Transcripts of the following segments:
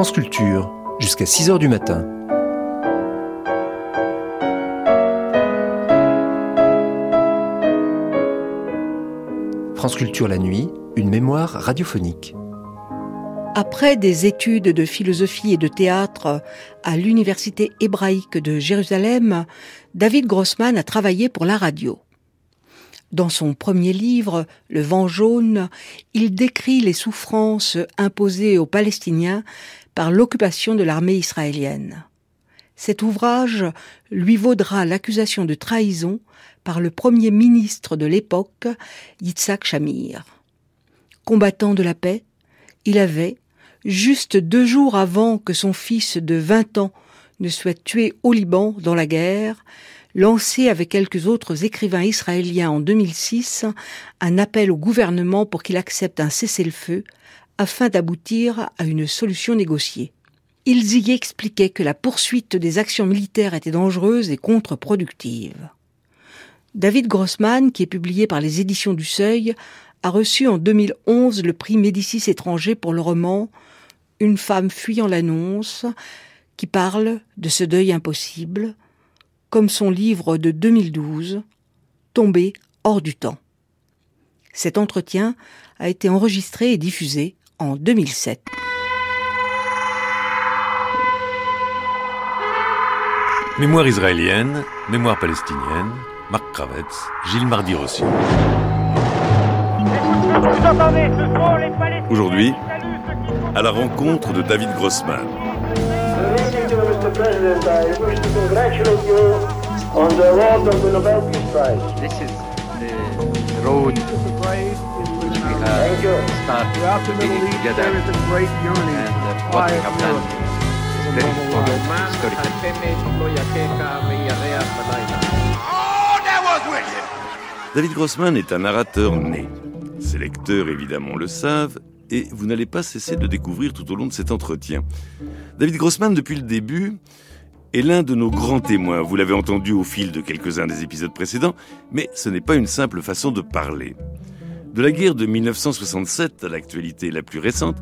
France Culture, jusqu'à 6 heures du matin. France Culture la nuit, une mémoire radiophonique. Après des études de philosophie et de théâtre à l'Université hébraïque de Jérusalem, David Grossman a travaillé pour la radio. Dans son premier livre, Le vent jaune, il décrit les souffrances imposées aux Palestiniens par l'occupation de l'armée israélienne. Cet ouvrage lui vaudra l'accusation de trahison par le premier ministre de l'époque, Yitzhak Shamir. Combattant de la paix, il avait, juste deux jours avant que son fils de vingt ans ne soit tué au Liban dans la guerre, lancé avec quelques autres écrivains israéliens en 2006 un appel au gouvernement pour qu'il accepte un cessez-le-feu afin d'aboutir à une solution négociée. Ils y expliquaient que la poursuite des actions militaires était dangereuse et contre-productive. David Grossman, qui est publié par les éditions du Seuil, a reçu en 2011 le prix Médicis étranger pour le roman Une femme fuyant l'annonce, qui parle de ce deuil impossible, comme son livre de 2012, Tombé hors du temps. Cet entretien a été enregistré et diffusé en 2007. Mémoire israélienne, mémoire palestinienne, Marc Kravitz, Gilles Mardi-Rossi. Aujourd'hui, à la rencontre de David Grossman. on the road of the Nobel Peace Prize. This is the road which we have Thank you. started Throughout the Middle beginning East, together there is a great yearning and to uh, what we quiet have done Europe. is very important historical. David Grossman est un narrateur né. Ses lecteurs, évidemment, le savent, et vous n'allez pas cesser de découvrir tout au long de cet entretien. David Grossman, depuis le début, est l'un de nos grands témoins. Vous l'avez entendu au fil de quelques-uns des épisodes précédents, mais ce n'est pas une simple façon de parler. De la guerre de 1967 à l'actualité la plus récente,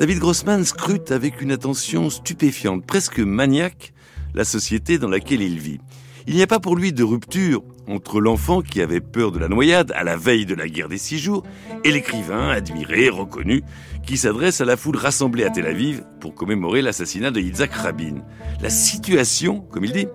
David Grossman scrute avec une attention stupéfiante, presque maniaque, la société dans laquelle il vit. Il n'y a pas pour lui de rupture entre l'enfant qui avait peur de la noyade à la veille de la guerre des six jours et l'écrivain admiré, reconnu, qui s'adresse à la foule rassemblée à Tel Aviv pour commémorer l'assassinat de Yitzhak Rabin. La situation, comme il dit,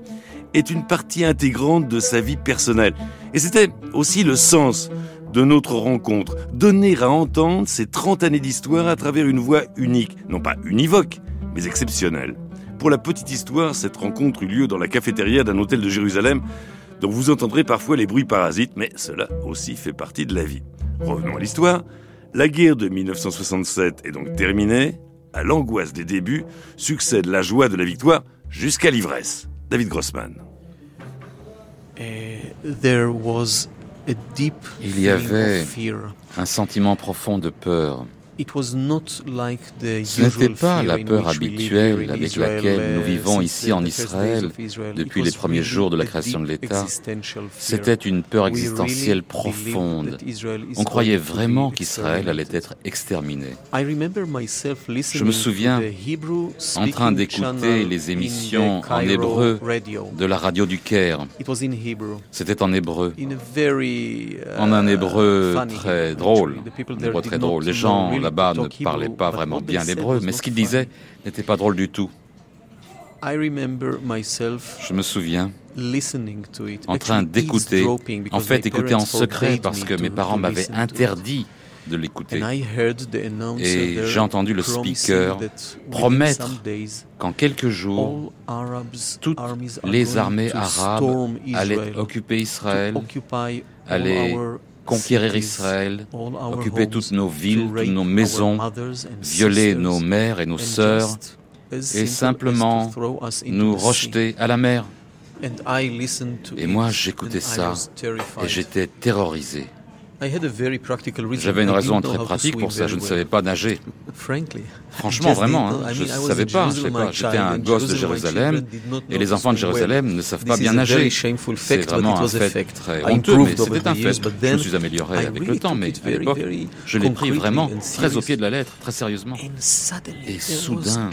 est une partie intégrante de sa vie personnelle. Et c'était aussi le sens de notre rencontre, donner à entendre ces 30 années d'histoire à travers une voix unique, non pas univoque, mais exceptionnelle. Pour la petite histoire, cette rencontre eut lieu dans la cafétéria d'un hôtel de Jérusalem, dont vous entendrez parfois les bruits parasites, mais cela aussi fait partie de la vie. Revenons à l'histoire. La guerre de 1967 est donc terminée. À l'angoisse des débuts succède la joie de la victoire jusqu'à l'ivresse. David Grossman. Il y avait un sentiment profond de peur. Ce n'était pas la peur habituelle avec laquelle nous vivons ici en Israël depuis les premiers jours de la création de l'État. C'était une peur existentielle profonde. On croyait vraiment qu'Israël allait être exterminé. Je me souviens en train d'écouter les émissions en hébreu de la radio du Caire. C'était en hébreu. En un hébreu très drôle. Un hébreu très drôle. Les gens là-bas ne parlaient pas vraiment bien l'hébreu, mais ce qu'ils disaient n'était pas drôle du tout. Je me souviens en train d'écouter, en fait écouter en secret parce que mes parents m'avaient interdit de l'écouter. Et j'ai entendu le speaker promettre qu'en quelques jours, toutes les armées arabes allaient occuper Israël, allaient conquérir Israël, occuper toutes nos villes, toutes nos maisons, violer nos mères et nos sœurs, et simplement nous rejeter à la mer. Et moi, j'écoutais ça et j'étais terrorisé. J'avais une raison très pratique pour ça, je ne savais pas nager. Franchement, vraiment, hein, je ne savais pas. J'étais un gosse de Jérusalem et les enfants de Jérusalem ne savent pas bien nager. C'est vraiment un fait très honteux, mais c'était un fait. Je me suis amélioré avec le temps, mais à l'époque, je l'ai pris vraiment très au pied de la lettre, très sérieusement. Et soudain,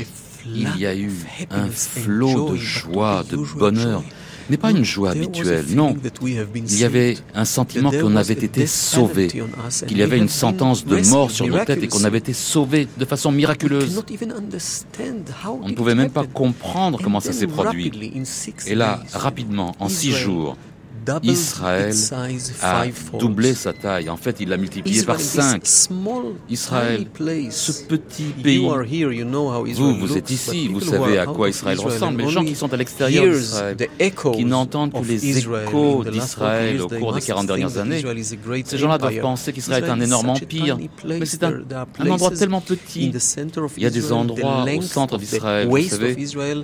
il y a eu un flot de joie, de bonheur n'est pas une joie habituelle, non. Il y avait un sentiment qu'on avait été sauvé, qu'il y avait une sentence de mort sur nos têtes et qu'on avait été sauvé de façon miraculeuse. On ne pouvait même pas comprendre comment ça s'est produit. Et là, rapidement, en six jours, Israël a doublé sa taille. En fait, il l'a multiplié par cinq. Israël, ce petit pays, vous, vous êtes ici, vous savez à quoi Israël ressemble, mais les gens qui sont à l'extérieur d'Israël, qui n'entendent que les échos d'Israël au cours des 40 dernières années, ces gens-là doivent penser qu'Israël est un énorme empire, mais c'est un, un endroit tellement petit. Il y a des endroits au centre d'Israël, vous savez,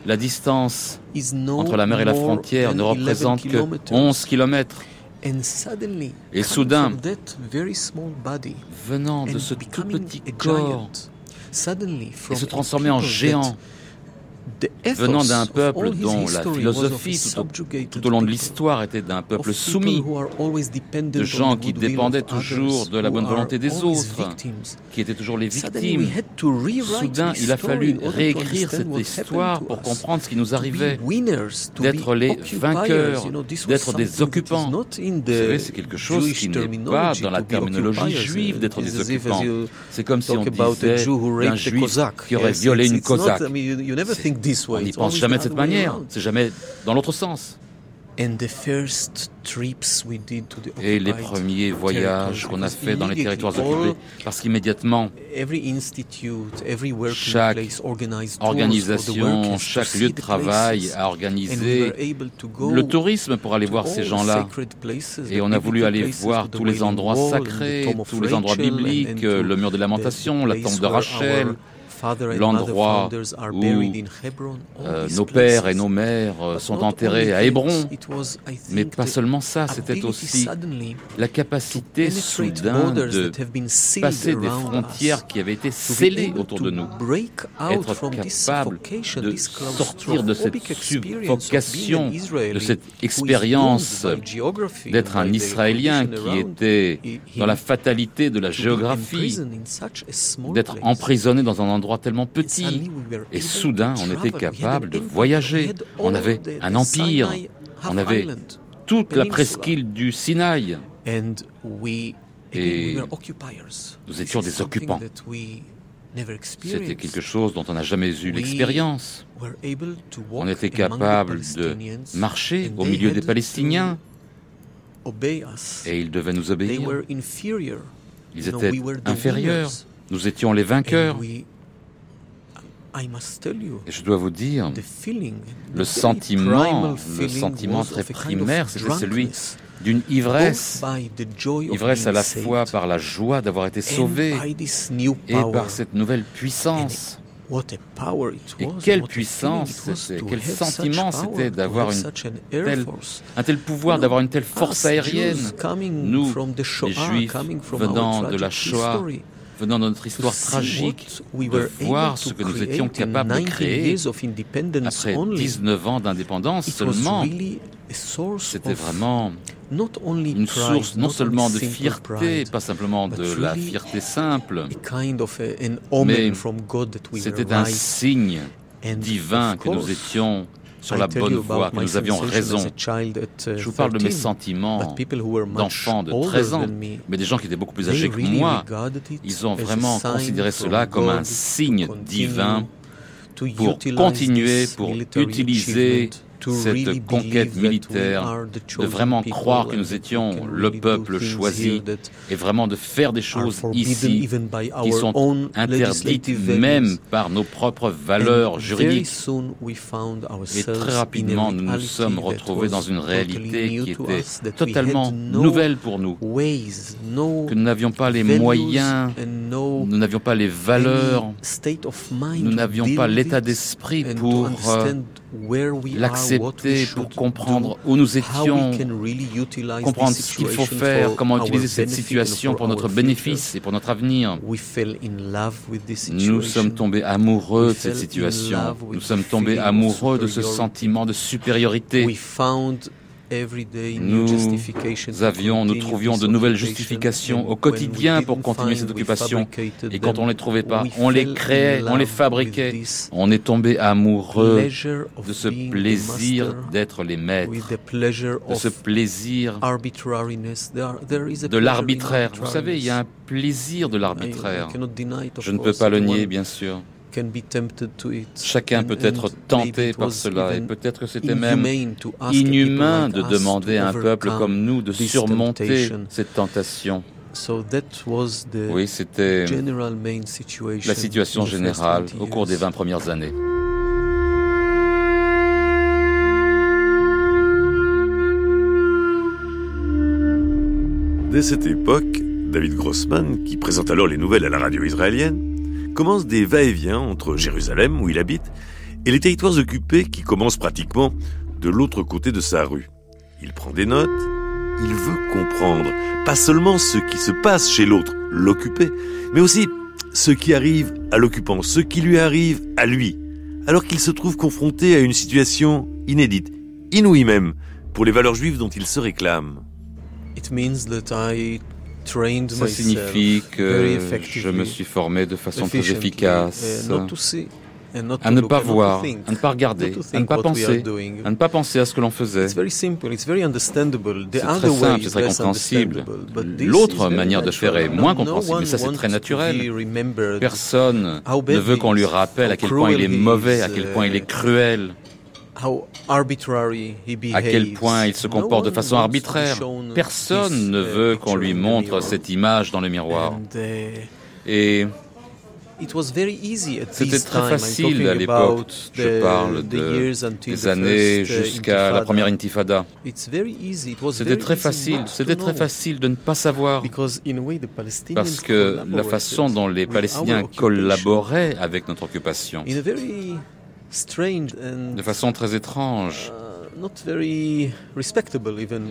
la distance entre la mer et la frontière ne représente que 11 kilomètres. Et soudain, venant de ce tout petit corps, et se transformer en géant, venant d'un peuple dont la philosophie tout au, long de l'histoire était d'un peuple soumis, de gens qui dépendaient toujours de la bonne volonté des autres, qui étaient toujours les victimes. Soudain, il a fallu réécrire cette histoire pour comprendre ce qui nous arrivait, d'être les vainqueurs, d'être des occupants. Vous savez, c'est quelque chose qui n'est pas dans la terminologie juive d'être des occupants. C'est comme si on disait d'un juif qui aurait violé une cosaque. On n'y pense jamais de cette manière, c'est jamais dans l'autre sens. Et les premiers voyages qu'on a faits dans les territoires occupés, parce qu'immédiatement, chaque organisation, chaque lieu de travail a organisé le tourisme pour aller voir ces gens-là. Et on a voulu aller voir tous les endroits sacrés, tous les endroits bibliques, le mur des lamentations, la tombe de Rachel l'endroit où euh, nos pères et nos mères euh, sont enterrés à Hébron. Mais pas seulement ça, c'était aussi la capacité soudain de passer des frontières qui avaient été scellées autour de nous, être capable de sortir de cette suffocation, de cette expérience d'être un Israélien qui était dans la fatalité de la géographie, d'être emprisonné dans un endroit tellement petit. Et soudain, on était capable de voyager. On avait un empire. On avait toute la presqu'île du Sinaï. Et nous étions des occupants. C'était quelque chose dont on n'a jamais eu l'expérience. On était capable de marcher au milieu des Palestiniens et ils devaient nous obéir. Ils étaient inférieurs. Nous étions les vainqueurs. Et je dois vous dire, le sentiment, le sentiment très primaire, c'était celui d'une ivresse, ivresse à la fois par la joie d'avoir été sauvé et par cette nouvelle puissance. Et quelle puissance quel sentiment c'était d'avoir un tel pouvoir, d'avoir une telle force aérienne. Nous, les Juifs, venant de la Shoah, venant de notre histoire tragique, de voir ce que nous étions capables de créer après 19 ans d'indépendance seulement. C'était vraiment une source non seulement de fierté, pas simplement de la fierté simple, mais c'était un signe divin que nous étions sur la bonne voie, que nous avions raison. Je vous parle de mes sentiments d'enfant de 13 ans, mais des gens qui étaient beaucoup plus âgés que moi, ils ont vraiment considéré cela comme un signe divin pour continuer, pour utiliser cette conquête militaire, de vraiment croire que nous étions le peuple choisi et vraiment de faire des choses ici qui sont interdites même par nos propres valeurs juridiques. Et très rapidement, nous nous sommes retrouvés dans une réalité qui était totalement nouvelle pour nous, que nous n'avions pas les moyens, nous n'avions pas les valeurs, nous n'avions pas l'état d'esprit pour l'accepter pour comprendre où nous étions, comprendre ce qu'il faut faire, comment utiliser cette situation pour notre bénéfice et pour notre avenir. Nous sommes tombés amoureux de cette situation. Nous sommes tombés amoureux de ce sentiment de supériorité. Nous avions, nous trouvions de nouvelles justifications au quotidien pour continuer cette occupation. Et quand on ne les trouvait pas, on les créait, on les fabriquait. On est tombé amoureux de ce plaisir d'être les maîtres, de ce plaisir de l'arbitraire. Vous savez, il y a un plaisir de l'arbitraire. Je ne peux pas le nier, bien sûr. Chacun peut être tenté par cela et peut-être que c'était même inhumain de demander à un peuple comme nous de surmonter cette tentation. Oui, c'était la situation générale au cours des 20 premières années. Dès cette époque, David Grossman, qui présente alors les nouvelles à la radio israélienne, commence des va-et-vient entre Jérusalem, où il habite, et les territoires occupés qui commencent pratiquement de l'autre côté de sa rue. Il prend des notes, il veut comprendre, pas seulement ce qui se passe chez l'autre, l'occupé, mais aussi ce qui arrive à l'occupant, ce qui lui arrive à lui, alors qu'il se trouve confronté à une situation inédite, inouïe même, pour les valeurs juives dont il se réclame. Ça signifie que je me suis formé de façon très efficace. à ne pas voir, à ne pas regarder, à ne pas penser, à ne pas penser à ce que l'on faisait. C'est très simple, c'est très compréhensible. L'autre manière de faire est moins compréhensible, mais ça c'est très naturel. Personne ne veut qu'on lui rappelle à quel point il est mauvais, à quel point il est cruel à quel point il se comporte de façon arbitraire. Personne ne veut qu'on lui montre cette image dans le miroir. Uh, Et c'était très facile à l'époque. Je parle des années jusqu'à la première intifada. C'était très facile. C'était très facile de ne pas savoir. Parce que la façon dont les Palestiniens collaboraient avec notre occupation de façon très étrange. uh,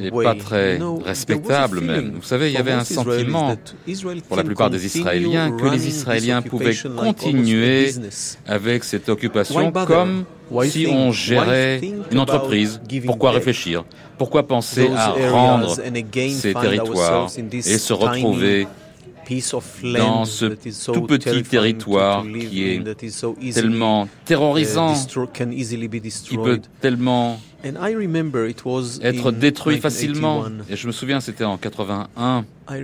et pas très respectable même. Vous savez, il y avait un sentiment pour la plupart des Israéliens que les Israéliens pouvaient continuer avec cette occupation comme si on gérait une entreprise? Pourquoi réfléchir? Pourquoi penser à rendre ces territoires et se retrouver dans ce tout petit territoire qui est tellement terrorisant, qui peut tellement être détruit facilement. Et je me souviens, c'était en 81. Je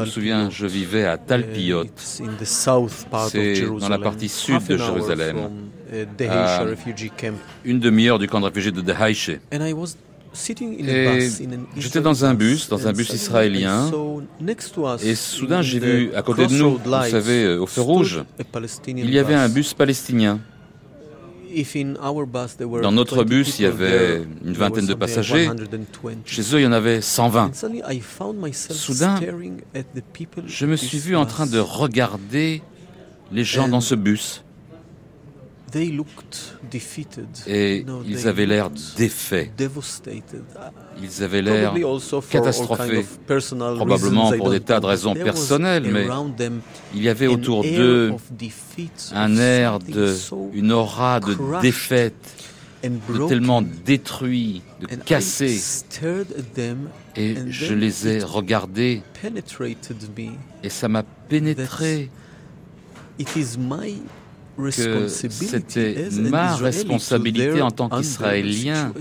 me souviens, je vivais à Talpiot. C'est dans la partie sud de Jérusalem, à une demi-heure du camp de réfugiés de Dehaïche. Et j'étais dans un bus, dans un bus israélien, et soudain j'ai vu à côté de nous, vous savez, euh, au feu rouge, il y avait un bus palestinien. Dans notre bus, il y avait une vingtaine de passagers. Chez eux, il y en avait 120. Soudain, je me suis vu en train de regarder les gens dans ce bus. Et ils avaient l'air défaits. Ils avaient l'air catastrophés, probablement pour des tas de raisons personnelles, mais il y avait autour d'eux un air de, une aura de défaite, de tellement détruit, de cassé. Et je les ai regardés. et ça m'a pénétré que c'était ma responsabilité en tant qu'Israélien,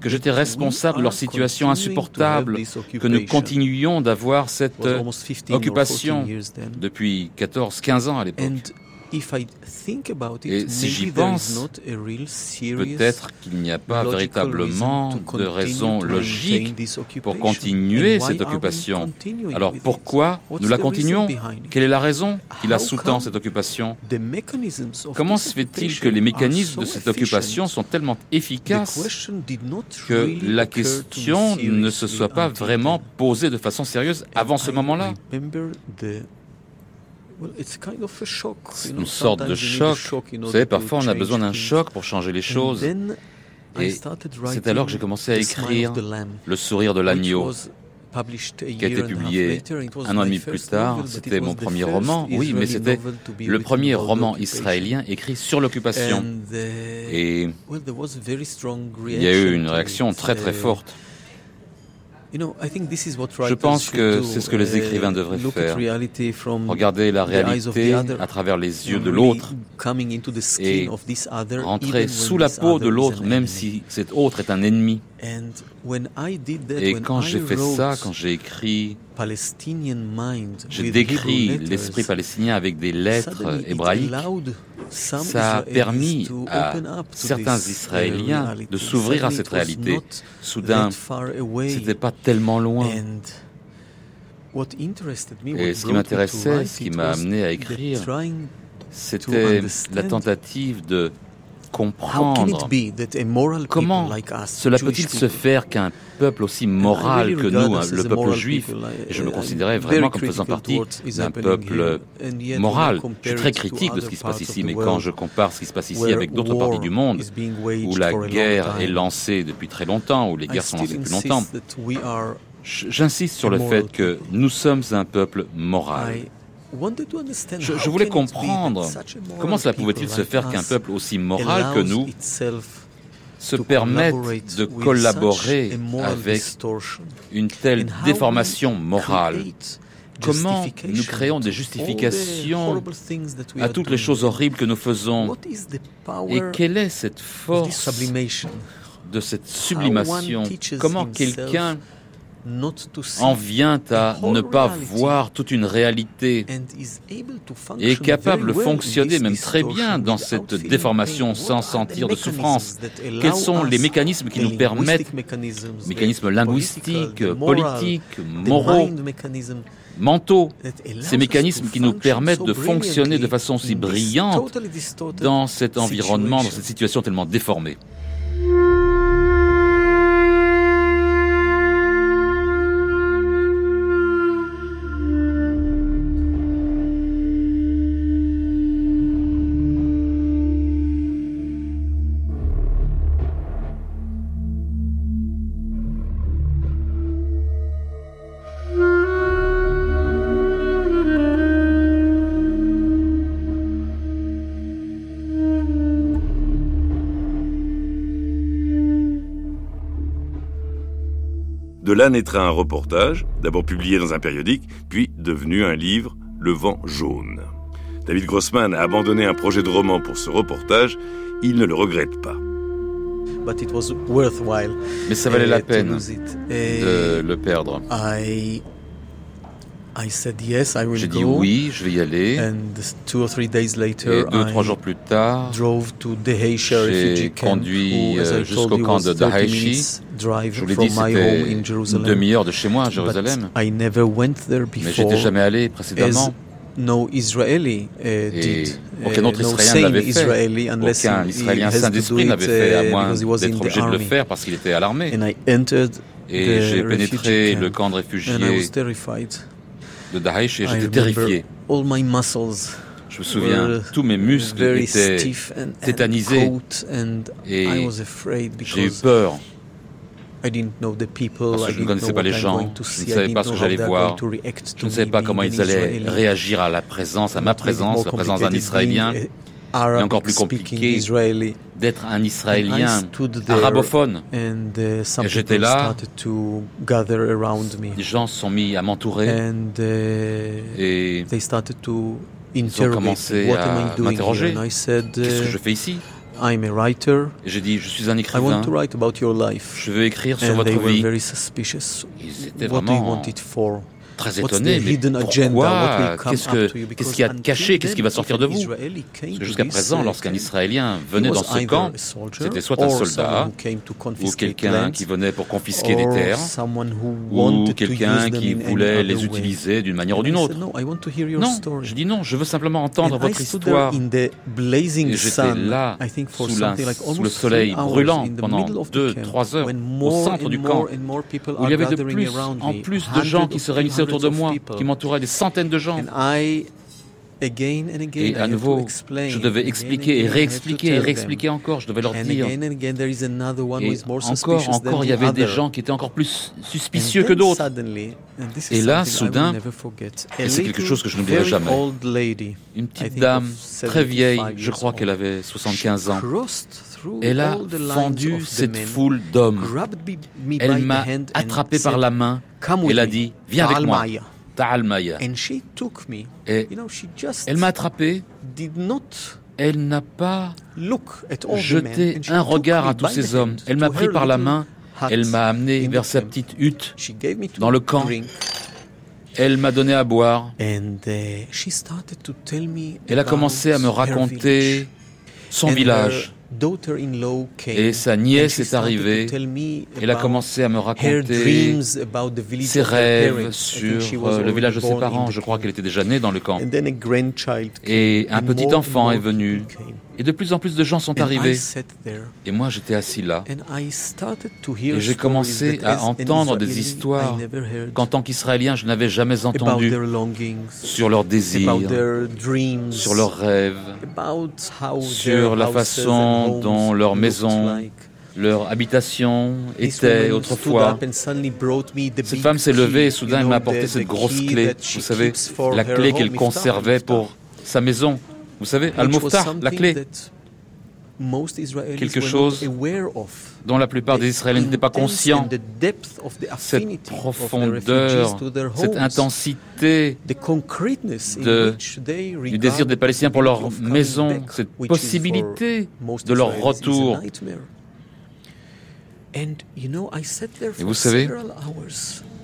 que j'étais responsable de leur situation insupportable, que nous continuions d'avoir cette occupation depuis 14-15 ans à l'époque. Et si j'y pense, peut-être qu'il n'y a pas véritablement de raison logique pour continuer cette occupation. Alors pourquoi nous la continuons? Quelle est la raison qui la sous-tend, cette occupation? Comment se fait-il que les mécanismes de cette occupation sont tellement efficaces que la question ne se soit pas vraiment posée de façon sérieuse avant ce moment-là une sorte de choc. Vous savez, parfois on a besoin d'un choc pour changer les choses. Et c'est alors que j'ai commencé à écrire Le sourire de l'agneau, qui a été publié un an et demi plus tard. C'était mon premier roman, oui, mais c'était le premier roman israélien écrit sur l'occupation. uh, Et il y a eu une réaction très très forte. Je pense que c'est ce que les écrivains devraient faire. Regarder la réalité à travers les yeux de l'autre et rentrer sous la peau de l'autre, même si cet autre est un ennemi. Et quand j'ai fait ça, quand j'ai écrit, j'ai décrit l'esprit palestinien avec des lettres hébraïques, ça a permis à certains Israéliens de s'ouvrir à cette réalité. Soudain, c'était pas tellement loin. Et ce qui m'intéressait, ce qui m'a amené à écrire, c'était la tentative de comprendre comment cela peut-il se faire qu'un peuple aussi moral que nous, hein, le peuple juif, et je me considérais vraiment comme faisant partie d'un peuple moral. Je suis très critique de ce qui se passe ici, mais quand je compare ce qui se passe ici avec d'autres parties du monde, où la guerre est lancée depuis très longtemps, où les guerres sont lancées depuis longtemps, j'insiste sur le fait que nous sommes un peuple moral. Je, je, voulais comprendre comment cela pouvait-il se faire qu'un peuple aussi moral que nous se permette de collaborer avec une telle déformation morale. Comment nous créons des justifications à toutes les choses horribles que nous faisons Et quelle est cette force de cette sublimation? Comment quelqu'un en vient à ne pas voir toute une réalité et est capable de fonctionner même très bien dans cette déformation sans sentir de souffrance? Quels sont les mécanismes qui nous permettent, mécanismes linguistiques, politiques, moraux, mentaux, ces mécanismes qui nous permettent de fonctionner de façon si brillante dans cet environnement, dans cette situation tellement déformée. Là naîtra un reportage, d'abord publié dans un périodique, puis devenu un livre, Le vent jaune. David Grossman a abandonné un projet de roman pour ce reportage, il ne le regrette pas. Mais ça valait la peine de le perdre. J'ai dit oui, je vais y aller. Et deux ou trois jours plus tard, j'ai conduit jusqu'au camp de Dahaishi. Je vous l'ai dit, c'était une demi-heure de chez moi à Jérusalem. Mais j'étais jamais allé précédemment. Et aucun autre Israélien ne l'avait fait. Aucun Israélien saint d'esprit n'avait fait, à moins d'être obligé de le faire parce qu'il était à l'armée. Et j'ai pénétré le camp de réfugiés de Daesh et j'étais terrifié. Je me souviens, tous mes muscles étaient tétanisés et j'ai eu peur. Parce que je ne connaissais pas les gens, je ne savais pas ce que j'allais voir, je ne savais pas comment ils allaient réagir à la présence, à ma présence, la présence d'un Israélien. Et encore plus compliqué d'être un Israélien arabophone. Et j'étais là, les gens se sont mis à m'entourer. Et ils ont commencé à m'interroger. Qu'est-ce que je fais ici? Et j'ai dit, je suis un écrivain. Je veux écrire sur votre vie. Ils étaient vraiment très étonné. Mais pourquoi Qu'est-ce qu'il qu y a de caché? Qu'est-ce qui va sortir de vous? Parce que jusqu'à présent, lorsqu'un Israélien venait dans ce camp, c'était soit un soldat, ou quelqu'un qui venait pour confisquer des terres, ou quelqu'un qui voulait les utiliser d'une manière ou d'une autre. Non, je dis non, je veux simplement entendre votre histoire. J'étais là, sous, la, sous le soleil brûlant, pendant deux, trois heures, au centre du camp, où il y avait de plus en plus de gens qui se réunissaient autour de moi, qui m'entouraient des centaines de gens. Et à nouveau, je devais expliquer et réexpliquer et réexpliquer encore. Je devais leur dire. Et encore, encore, il y avait des gens qui étaient encore plus suspicieux que d'autres. Et là, soudain, et c'est quelque chose que je n'oublierai jamais, une petite dame très vieille, je crois qu'elle avait 75 ans, elle a fendu cette foule d'hommes. Elle m'a attrapé par la main. Elle a dit, viens avec moi. Et elle m'a attrapé. Elle n'a pas jeté un regard à tous ces hommes. Elle m'a pris par la main. Elle m'a amené vers sa petite hutte dans le camp. Elle m'a donné à boire. Elle a commencé à me raconter son village. Et sa nièce est arrivée. Elle a commencé à me raconter ses rêves sur euh, le village de ses parents. Je crois qu'elle était déjà née dans le camp. Et un petit enfant est venu. Et de plus en plus de gens sont arrivés. Et moi, j'étais assis là. Et j'ai commencé à entendre des histoires qu'en tant qu'Israélien, je n'avais jamais entendues sur leurs désirs, sur leurs rêves, sur la façon dont leur maison leur habitation était autrefois. Cette femme s'est levée et soudain elle m'a apporté cette grosse clé. Vous savez, la clé qu'elle conservait pour sa maison. Vous savez, Al-Muftah, la clé. Quelque chose dont la plupart des Israéliens n'étaient pas conscients. Cette profondeur, cette intensité du désir des Palestiniens pour leur maison, cette possibilité de leur retour. Et vous savez,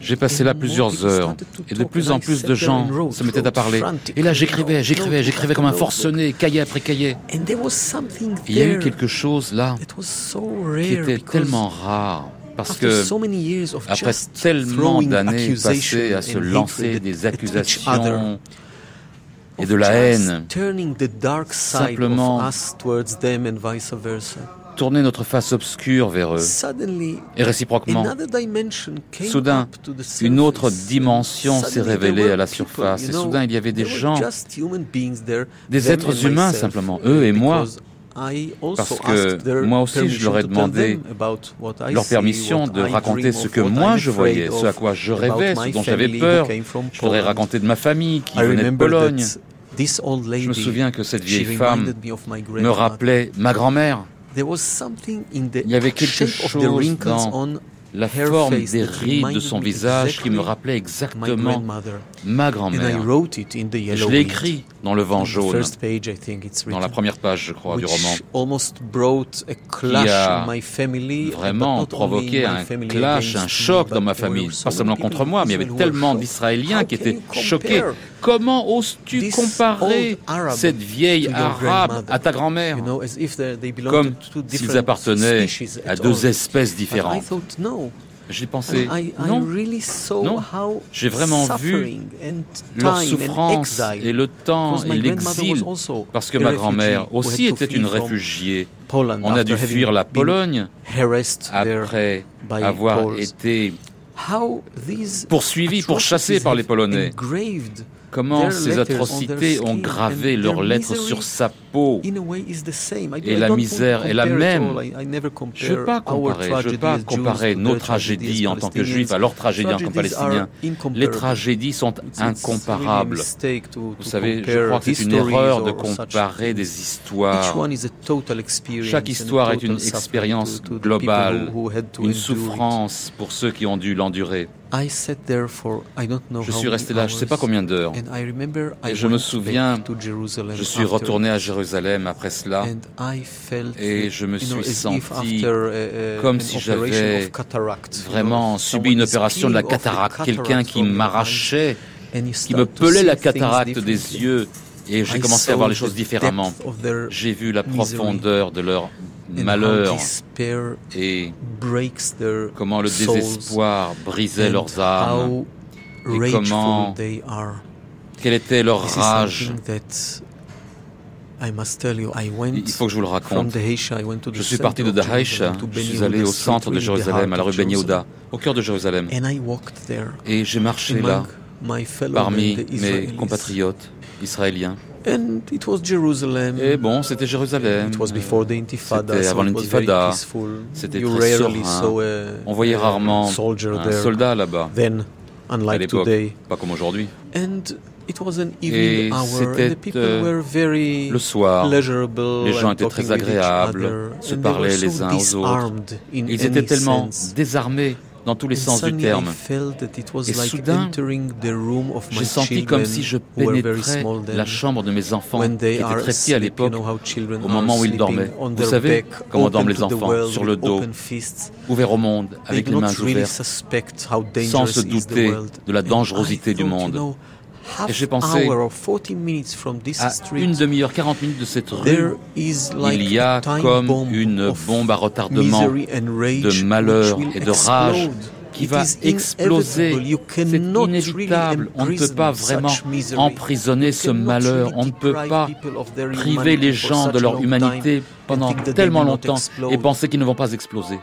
j'ai passé là plusieurs heures et de plus en plus de gens se mettaient à parler. Et là, j'écrivais, j'écrivais, j'écrivais comme un forcené, cahier après cahier. il y a eu quelque chose là qui était tellement rare. Parce que après tellement d'années passées à se lancer des accusations et de la haine, simplement tourner notre face obscure vers eux. Et réciproquement, soudain, une autre dimension s'est révélée à la surface. Et soudain, il y avait des gens, des êtres humains simplement, eux et moi. Parce que moi aussi, je leur ai demandé leur permission de raconter ce que moi je voyais, ce à quoi je rêvais, ce dont j'avais peur. Je voudrais raconter de ma famille qui venait de Pologne. Je me souviens que cette vieille femme me rappelait ma grand-mère. Il y avait quelque chose dans la forme des rides de son visage qui me rappelait exactement ma grand-mère. Je l'ai écrit dans le vent jaune, dans la première page, je crois, du roman, qui a vraiment provoqué un clash, un choc dans ma famille. Pas seulement contre moi, mais il y avait tellement d'Israéliens qui étaient choqués. Comment oses-tu comparer cette vieille arabe à ta grand-mère? Comme s'ils appartenaient à deux espèces différentes. J'ai pensé, non, non, j'ai vraiment vu leur souffrance et le temps et l'exil, parce que ma grand-mère aussi était une réfugiée. On a dû fuir la Pologne après avoir été poursuivis, pourchassés par les Polonais. comment ces atrocités ont gravé leurs lettres sur sa peau. Et la misère est la même. Je ne veux pas comparer, je veux pas comparer nos tragédies en tant que juifs à leurs tragédies en tant que palestiniens. Les tragédies sont incomparables. Vous savez, je crois que c'est une erreur de comparer des histoires. Chaque histoire est une expérience globale, une souffrance pour ceux qui ont dû l'endurer. Je suis resté là, je ne sais pas combien d'heures. Et je me souviens, je suis retourné à Jérusalem après cela. Et je me suis senti comme si j'avais vraiment subi une opération de la cataracte, quelqu'un qui m'arrachait, qui me pelait la cataracte des yeux et j'ai commencé à voir les choses différemment. J'ai vu la profondeur de leur malheur. et comment le désespoir brisait leurs âmes. et comment quelle était leur rage. Il faut que je vous le raconte. Je suis parti de Dahaïcha, je suis allé au centre de Jérusalem, à la rue Ben Yehuda, au cœur de Jérusalem. Et j'ai marché là, parmi mes compatriotes. israélien. And it was Jerusalem. Et bon, c'était Jérusalem. It was before the Intifada. C'était avant l'intifada. C'était très serein. On voyait rarement un soldat là-bas. À l'époque, pas comme aujourd'hui. And it was an Et evening hour, and c'était euh, le soir. Les gens étaient très agréables, se parlaient les uns aux autres. Ils étaient tellement désarmés dans tous les sens du terme. Et soudain, J'ai senti comme si je pénétrais la chambre de mes enfants, qui étaient très petits à l'époque, au moment où ils dormaient. Vous savez comment dorment les enfants, sur le dos, ouverts au monde, avec les mains ouvertes, sans se douter de la dangerosité du monde. Et j'ai pensé hour or 40 minutes from this À une demi-heure, 40 minutes de cette rue, il y a comme une bombe à retardement de malheur et de rage qui va exploser. C'est inévitable. On ne peut pas vraiment emprisonner ce malheur. On ne peut pas priver les gens de leur humanité pendant tellement longtemps et penser qu'ils ne vont pas exploser.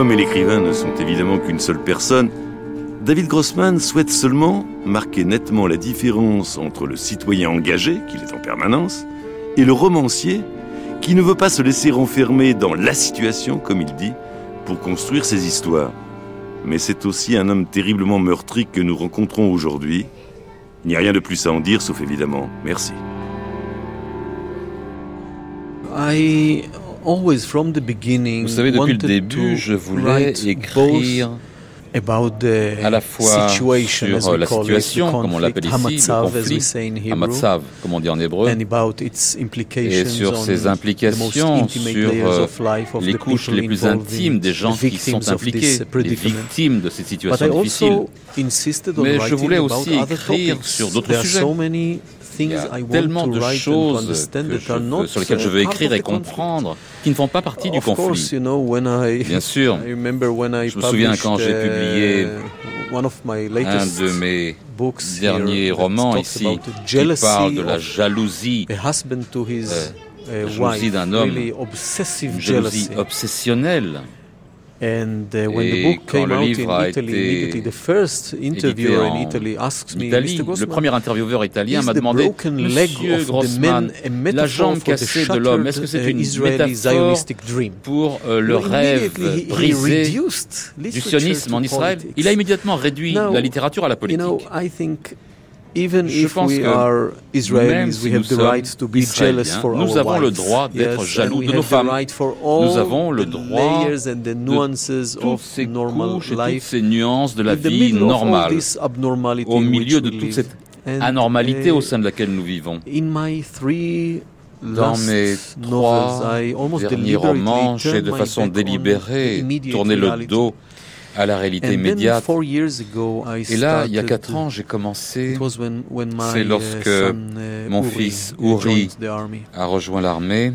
L'homme et l'écrivain ne sont évidemment qu'une seule personne. David Grossman souhaite seulement marquer nettement la différence entre le citoyen engagé, qu'il est en permanence, et le romancier, qui ne veut pas se laisser renfermer dans la situation, comme il dit, pour construire ses histoires. Mais c'est aussi un homme terriblement meurtri que nous rencontrons aujourd'hui. Il n'y a rien de plus à en dire, sauf évidemment merci. Always from the beginning Vous savez, depuis le début, je voulais écrire both about the à la fois situation, as sur we la call it, situation, comme on l'appelle ici, le Hamatzav, as we conflit, comme on dit en hébreu, and about its implications et sur ses implications sur euh, of life of les the couches les plus intimes in des gens qui sont impliqués, les victimes de ces situations difficiles. Mais je voulais aussi écrire sur d'autres sujets. so many Il things y a I want tellement to de write and to choses understand que that je are veux- not sur lesquelles je veux écrire et comprendre, qui ne font pas partie du conflit. Bien sûr, I remember when I Je me souviens quand j'ai uh, publié one of my un latest de mes derniers romans ici qui parle de la jalousie, a husband to his Euh, uh, jalousie wife, d'un homme, really obsessive une jalousie jealousy. obsessionnelle. And uh, when the Et book quand came le out livre in a Italy, été immediately the first interviewer in en Italy asked me, Italie, le premier intervieweur italien m'a demandé Monsieur of the Grossman, la jambe cassée de l'homme, est-ce que c'est une uh, Israeli métaphore pour euh, le rêve brisé du sionisme en Israël? Il a immédiatement réduit la littérature à la politique. Even Je if pense we que are Même Israelis, si we nous have the sommes right to be jealous Israéliens, for nous our avons le wives. droit d'être Yes, jaloux de nos have the femmes. right Nous avons le the droit the nuances toutes of ces normal couches et toutes life. ces nuances de la in the vie middle of all normale, this abnormality au milieu which de toute cette And, anormalité au sein de laquelle nous vivons. In my three Dans mes novels, trois I almost derniers romans, j'ai de my façon délibérée the tourné le dos à la réalité immédiate. Et là, il y a quatre ans, j'ai commencé C'est uh, lorsque son, uh, mon fils uh, Uri à rejoindre l'armée.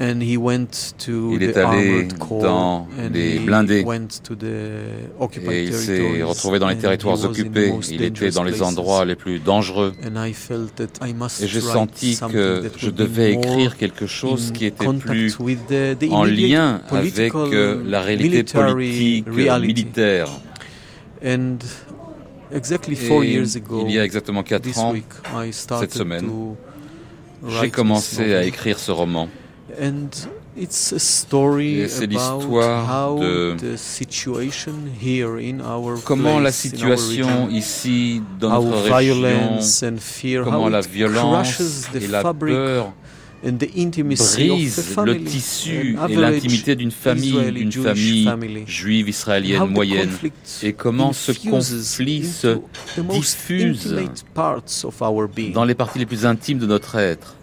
And he went to Il est the allé dans and les blindés. Et il s'est retrouvé dans les territoires occupés. Il était dans les endroits les plus dangereux. Et j'ai senti que je devais écrire quelque chose qui était plus en lien avec la réalité politique, militaire. And exactly four Et years ago, il y a exactement quatre ans, week, I started cette semaine, to j'ai commencé à écrire ce roman. And c'est l'histoire de comment la situation ici dans notre région, comment la violence et la peur brise le tissu et l'intimité d'une famille, d'une famille juive israélienne moyenne, et comment ce conflit se diffuse dans les parties les plus intimes de notre être.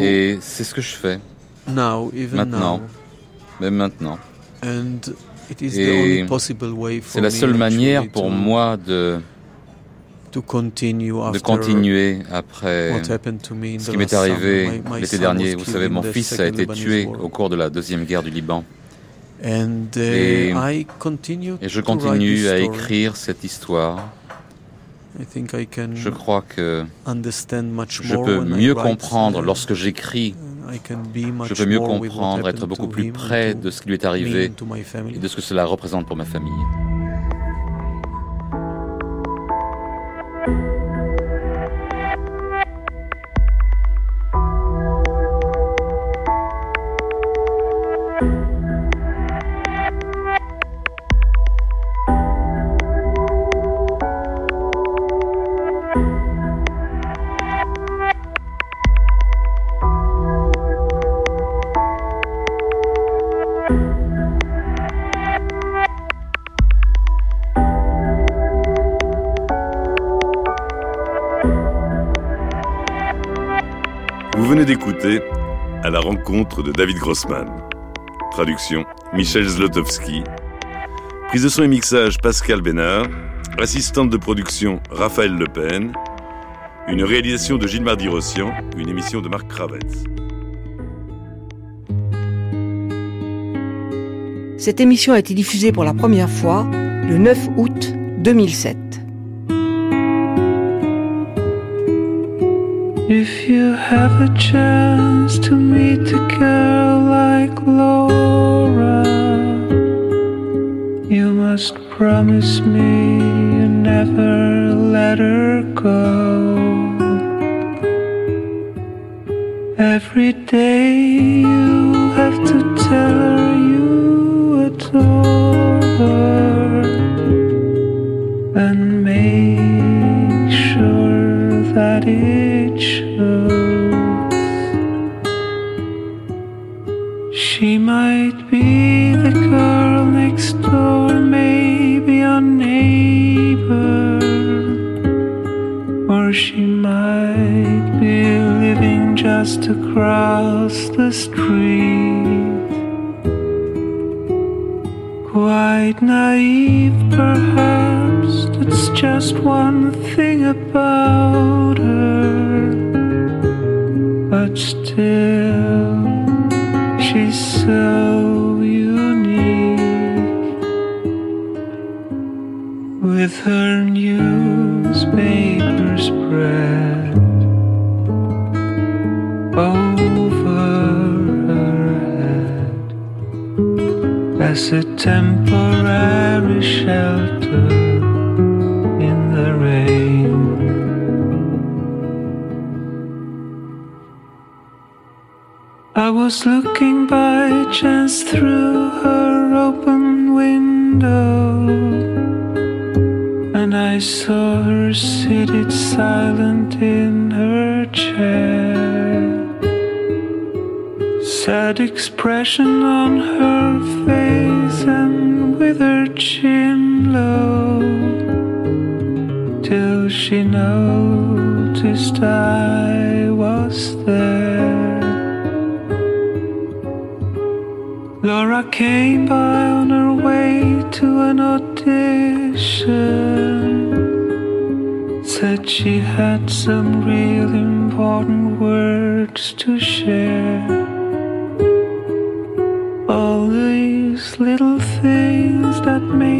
Et c'est ce que je fais maintenant, même maintenant. Et c'est la seule manière pour moi de de continuer après ce qui m'est arrivé l'été dernier. Vous savez, mon fils a été tué au cours de la deuxième guerre du Liban. Uh, et, je continue à écrire cette histoire. Je crois que je peux mieux comprendre lorsque j'écris. Je peux mieux comprendre, être beaucoup plus près de ce qui lui est arrivé et de ce que cela représente pour ma famille. De David Grossman. Traduction Michel Zlotowski. Prise de son et mixage Pascal Bénard. Assistante de production Raphaël Le Pen. Une réalisation de Gilles Mardy-Rossian. Une émission de Marc Kravitz. Cette émission a été diffusée pour la première fois le 9 août 2007. If you have a chance to meet a girl like Laura, you must promise me you never let her go. Every day you have to tell her across the street. Quite naive, perhaps, it's just one thing about her, but still she's so unique with her newspaper as a temporary shelter in the rain. I was looking by chance through her open window, and I saw her seated silent in her chair. Sad expression on her face, and with her chin low, till she noticed I was there. Laura came by on her way to an audition. Said she had some real important words to share. Little things that makes